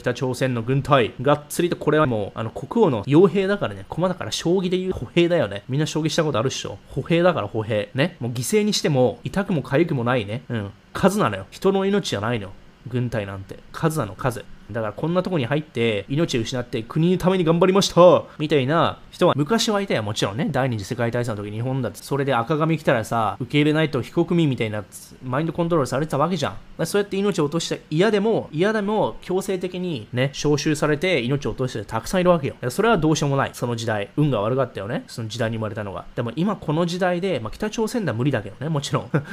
北朝鮮の軍隊、がっつりとこれはもう、あの、国王の傭兵だからね、駒だから将棋で言う歩兵だよね。みんな将棋したことあるっしょ。歩兵だから歩兵。ね。もう犠牲にしても、痛くも痒くもないね。うん。数なのよ。人の命じゃないのよ。軍隊なんて。数なの、数。だからこんなとこに入って命を失って国のために頑張りましたみたいな人は昔はいたよもちろんね第二次世界大戦の時日本だってそれで赤髪来たらさ受け入れないと非国民みたいなマインドコントロールされてたわけじゃん。そうやって命を落として嫌でも嫌でも強制的にね招集されて命を落としてたくさんいるわけよ。それはどうしようもない。その時代運が悪かったよね。その時代に生まれたのが。でも今この時代で、まあ、北朝鮮では無理だけどねもちろん。だか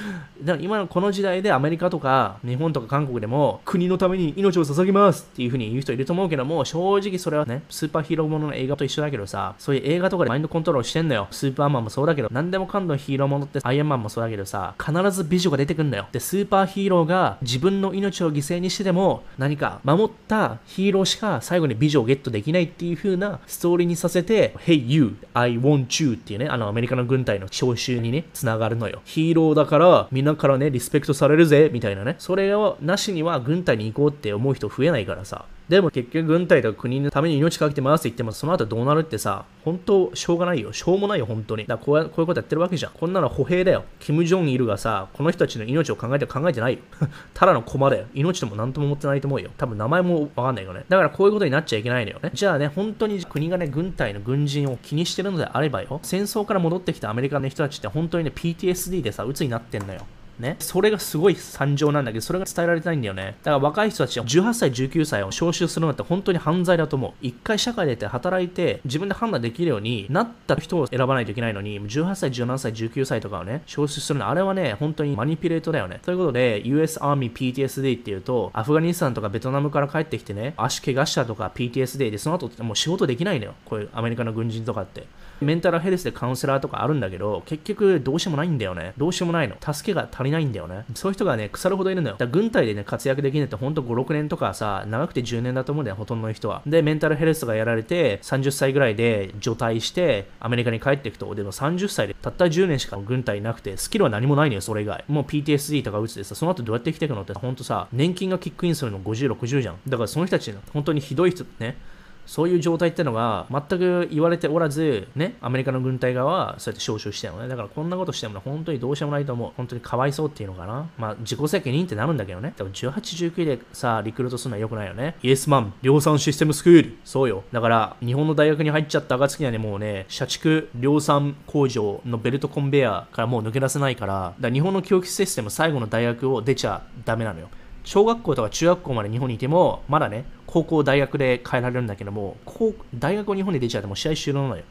ら今のこの時代でアメリカとか日本とか韓国でも国のために命を捧げます。っていう風に言う人いると思うけども、正直それはね、スーパーヒーローものの映画と一緒だけどさ、そういう映画とかでマインドコントロールしてんだよ。スーパーマンもそうだけど、何でもかんでもヒーローものって、アイアンマンもそうだけどさ、必ず美女が出てくんだよ。で、スーパーヒーローが自分の命を犠牲にしてでも、何か守ったヒーローしか最後に美女をゲットできないっていう風なストーリーにさせて、Hey you, I want you っていうね、あのアメリカの軍隊の招集にね、繋がるのよ。ヒーローだから、みんなからね、リスペクトされるぜ、みたいなね。それをなしには軍隊に行こうって思う人増えないからさ。でも結局軍隊とか国のために命かけてますって言っても、その後どうなるってさ、本当しょうがないよ。しょうもないよ、本当に。だからこうこういうことやってるわけじゃん。こんなの歩兵だよ。キム・ジョンイルがさ、この人たちの命を考えて考えてないよ。ただの駒だよ。命とも何とも思ってないと思うよ。多分名前もわかんないよね。だからこういうことになっちゃいけないのよね。じゃあね、本当に国がね、軍隊の軍人を気にしてるのであればよ、戦争から戻ってきたアメリカの人たちって本当にね、PTSD でさ、鬱になってんのよ。ね。それがすごい惨状なんだけど、それが伝えられてないんだよね。だから若い人たちは18歳、19歳を招集するのって本当に犯罪だと思う。一回社会出て働いて、自分で判断できるようになった人を選ばないといけないのに、18歳、17歳、19歳とかをね、招集するの、あれはね、本当にマニピュレートだよね。ということで、US Army PTSD っていうと、アフガニスタンとかベトナムから帰ってきてね、足怪我したとか PTSD で、その後もう仕事できないのよ。こういうアメリカの軍人とかって。メンタルヘルスでカウンセラーとかあるんだけど、結局どうしようもないんだよね。どうしようもないの。助けが足りないんだよね。そういう人がね、腐るほどいるのよ。だ軍隊でね、活躍できるってほんと5、6年とかさ、長くて10年だと思うんだよ、ほとんどの人は。で、メンタルヘルスがやられて、30歳ぐらいで除隊して、アメリカに帰っていくと、でも30歳でたった10年しか軍隊いなくて、スキルは何もないのよ、それ以外。もう PTSD とか打つでさ、その後どうやって生きていくのって、ほんとさ、年金がキックインするの50、60じゃん。だからその人たち、本当にひどい人ね、そういう状態ってのが全く言われておらず、ね、アメリカの軍隊側はそうやって招集してるのね。だからこんなことしてもね、本当にどうしようもないと思う。本当にかわいそうっていうのかな。まあ、自己責任ってなるんだけどね。でも18、19でさ、リクルートするのは良くないよね。イエスマン、量産システムスクール。そうよ。だから、日本の大学に入っちゃった暁にはね、もうね、社畜量産工場のベルトコンベヤーからもう抜け出せないから、だから日本の教育システム最後の大学を出ちゃダメなのよ。小学校とか中学校まで日本にいても、まだね、高校、大学で変えられるんだけども、大学を日本に出ちゃっても試合終了なのよ。